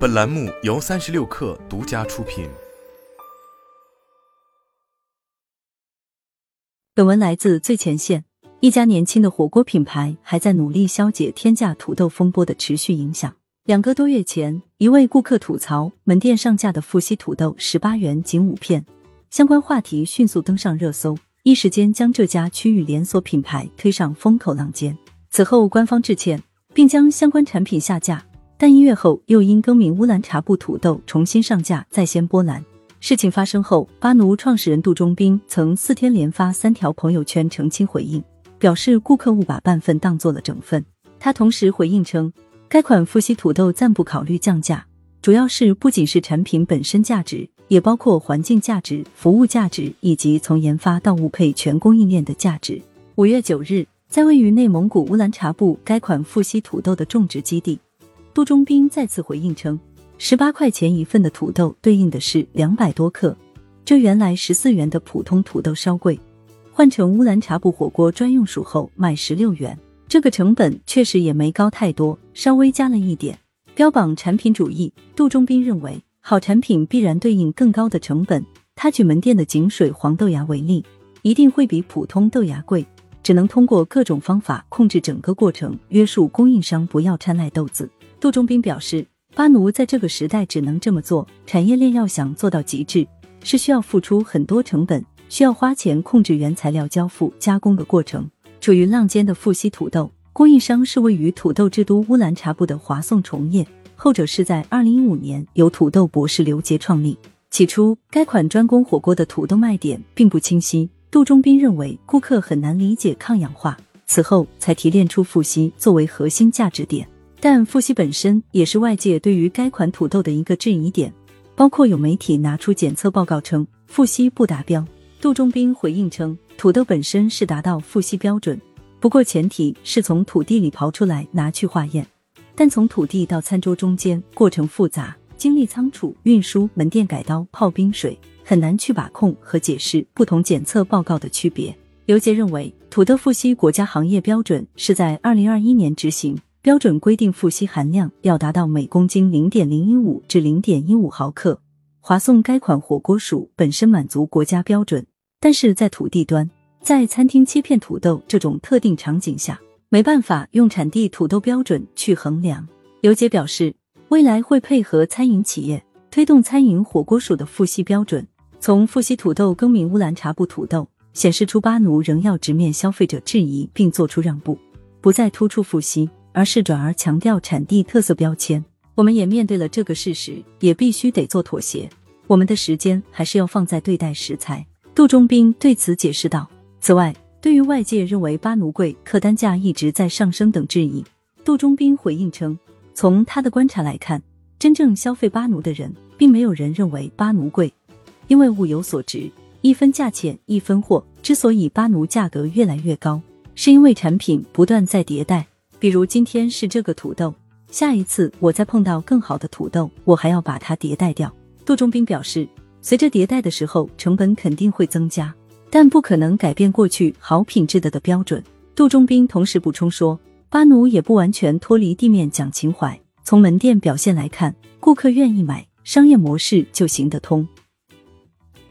本栏目由三十六氪独家出品。本文来自最前线。一家年轻的火锅品牌还在努力消解天价土豆风波的持续影响。两个多月前，一位顾客吐槽门店上架的富硒土豆十八元仅五片，相关话题迅速登上热搜，一时间将这家区域连锁品牌推上风口浪尖。此后，官方致歉，并将相关产品下架，但一月后又因更名乌兰察布土豆重新上架，再掀波澜。事情发生后，巴奴创始人杜忠斌曾四天连发三条朋友圈澄清回应。表示顾客误把半份当做了整份。他同时回应称，该款富硒土豆暂不考虑降价，主要是不仅是产品本身价值，也包括环境价值、服务价值以及从研发到物配全供应链的价值。五月九日，在位于内蒙古乌兰察布该款富硒土豆的种植基地，杜忠斌再次回应称，十八块钱一份的土豆对应的是两百多克，这原来十四元的普通土豆稍贵。换成乌兰察布火锅专用薯后卖十六元，这个成本确实也没高太多，稍微加了一点。标榜产品主义，杜忠斌认为好产品必然对应更高的成本。他举门店的井水黄豆芽为例，一定会比普通豆芽贵，只能通过各种方法控制整个过程，约束供应商不要掺赖豆子。杜忠斌表示，巴奴在这个时代只能这么做，产业链要想做到极致，是需要付出很多成本。需要花钱控制原材料交付加工的过程。处于浪尖的富硒土豆供应商是位于土豆之都乌兰察布的华颂重业，后者是在二零一五年由土豆博士刘杰创立。起初，该款专攻火锅的土豆卖点并不清晰，杜忠斌认为顾客很难理解抗氧化，此后才提炼出富硒作为核心价值点。但富硒本身也是外界对于该款土豆的一个质疑点，包括有媒体拿出检测报告称富硒不达标。杜忠斌回应称，土豆本身是达到富硒标准，不过前提是从土地里刨出来拿去化验。但从土地到餐桌中间过程复杂，经历仓储、运输、门店改刀、泡冰水，很难去把控和解释不同检测报告的区别。刘杰认为，土豆富硒国家行业标准是在二零二一年执行，标准规定富硒含量要达到每公斤零点零一五至零点一五毫克。华颂该款火锅薯本身满足国家标准。但是在土地端，在餐厅切片土豆这种特定场景下，没办法用产地土豆标准去衡量。刘杰表示，未来会配合餐饮企业推动餐饮火锅薯的富硒标准。从富硒土豆更名乌兰察布土豆，显示出巴奴仍要直面消费者质疑，并做出让步，不再突出富硒，而是转而强调产地特色标签。我们也面对了这个事实，也必须得做妥协。我们的时间还是要放在对待食材。杜忠斌对此解释道：“此外，对于外界认为巴奴贵、客单价一直在上升等质疑，杜忠斌回应称，从他的观察来看，真正消费巴奴的人，并没有人认为巴奴贵，因为物有所值，一分价钱一分货。之所以巴奴价格越来越高，是因为产品不断在迭代。比如今天是这个土豆，下一次我再碰到更好的土豆，我还要把它迭代掉。”杜忠斌表示。随着迭代的时候，成本肯定会增加，但不可能改变过去好品质的的标准。杜忠斌同时补充说，巴奴也不完全脱离地面讲情怀。从门店表现来看，顾客愿意买，商业模式就行得通。